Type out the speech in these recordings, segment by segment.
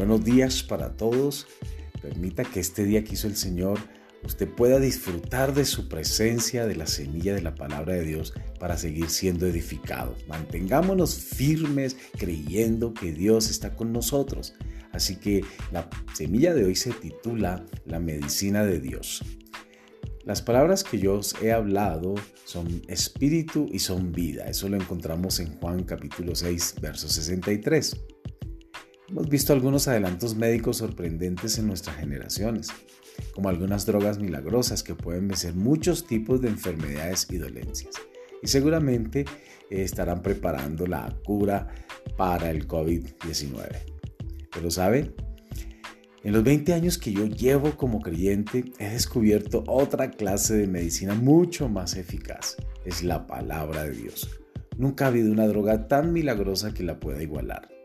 Buenos días para todos. Permita que este día que hizo el Señor usted pueda disfrutar de su presencia, de la semilla de la palabra de Dios para seguir siendo edificado. Mantengámonos firmes creyendo que Dios está con nosotros. Así que la semilla de hoy se titula La medicina de Dios. Las palabras que yo os he hablado son espíritu y son vida. Eso lo encontramos en Juan capítulo 6, verso 63. Hemos visto algunos adelantos médicos sorprendentes en nuestras generaciones, como algunas drogas milagrosas que pueden vencer muchos tipos de enfermedades y dolencias. Y seguramente eh, estarán preparando la cura para el COVID-19. Pero ¿sabe? En los 20 años que yo llevo como creyente, he descubierto otra clase de medicina mucho más eficaz. Es la palabra de Dios. Nunca ha habido una droga tan milagrosa que la pueda igualar.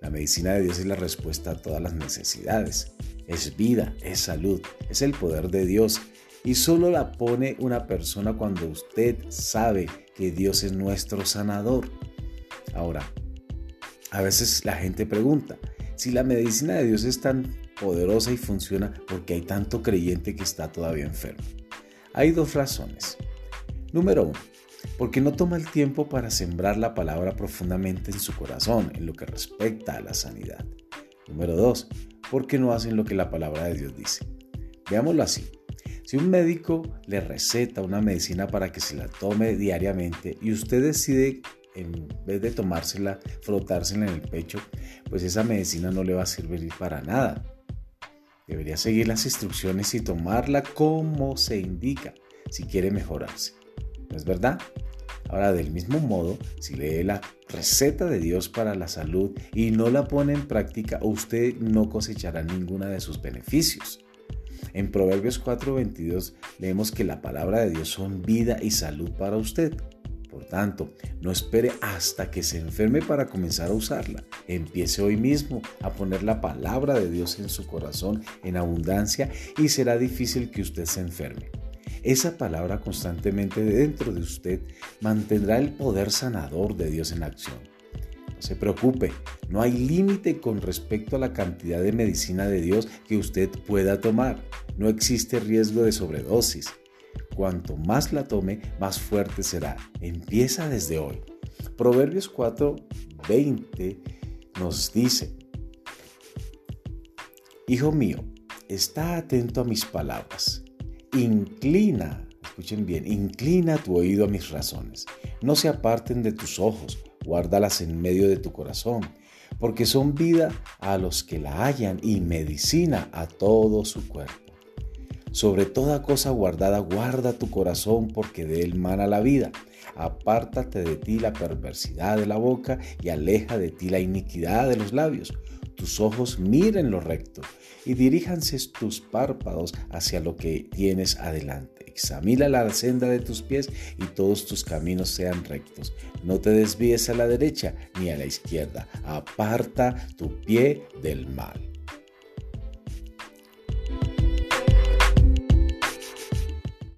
La medicina de Dios es la respuesta a todas las necesidades. Es vida, es salud, es el poder de Dios. Y solo la pone una persona cuando usted sabe que Dios es nuestro sanador. Ahora, a veces la gente pregunta, si la medicina de Dios es tan poderosa y funciona, porque hay tanto creyente que está todavía enfermo? Hay dos razones. Número uno, porque no toma el tiempo para sembrar la palabra profundamente en su corazón en lo que respecta a la sanidad. Número 2. Porque no hacen lo que la palabra de Dios dice. Veámoslo así. Si un médico le receta una medicina para que se la tome diariamente y usted decide en vez de tomársela, frotársela en el pecho, pues esa medicina no le va a servir para nada. Debería seguir las instrucciones y tomarla como se indica si quiere mejorarse. ¿No es verdad? Ahora, del mismo modo, si lee la receta de Dios para la salud y no la pone en práctica, usted no cosechará ninguna de sus beneficios. En Proverbios 4:22 leemos que la palabra de Dios son vida y salud para usted. Por tanto, no espere hasta que se enferme para comenzar a usarla. Empiece hoy mismo a poner la palabra de Dios en su corazón en abundancia y será difícil que usted se enferme. Esa palabra constantemente dentro de usted mantendrá el poder sanador de Dios en acción. No se preocupe, no hay límite con respecto a la cantidad de medicina de Dios que usted pueda tomar. No existe riesgo de sobredosis. Cuanto más la tome, más fuerte será. Empieza desde hoy. Proverbios 4:20 nos dice, Hijo mío, está atento a mis palabras Inclina, escuchen bien, inclina tu oído a mis razones. No se aparten de tus ojos, guárdalas en medio de tu corazón, porque son vida a los que la hallan y medicina a todo su cuerpo. Sobre toda cosa guardada, guarda tu corazón, porque de él mana la vida. Apártate de ti la perversidad de la boca y aleja de ti la iniquidad de los labios tus ojos miren lo recto y diríjanse tus párpados hacia lo que tienes adelante. Examina la senda de tus pies y todos tus caminos sean rectos. No te desvíes a la derecha ni a la izquierda. Aparta tu pie del mal.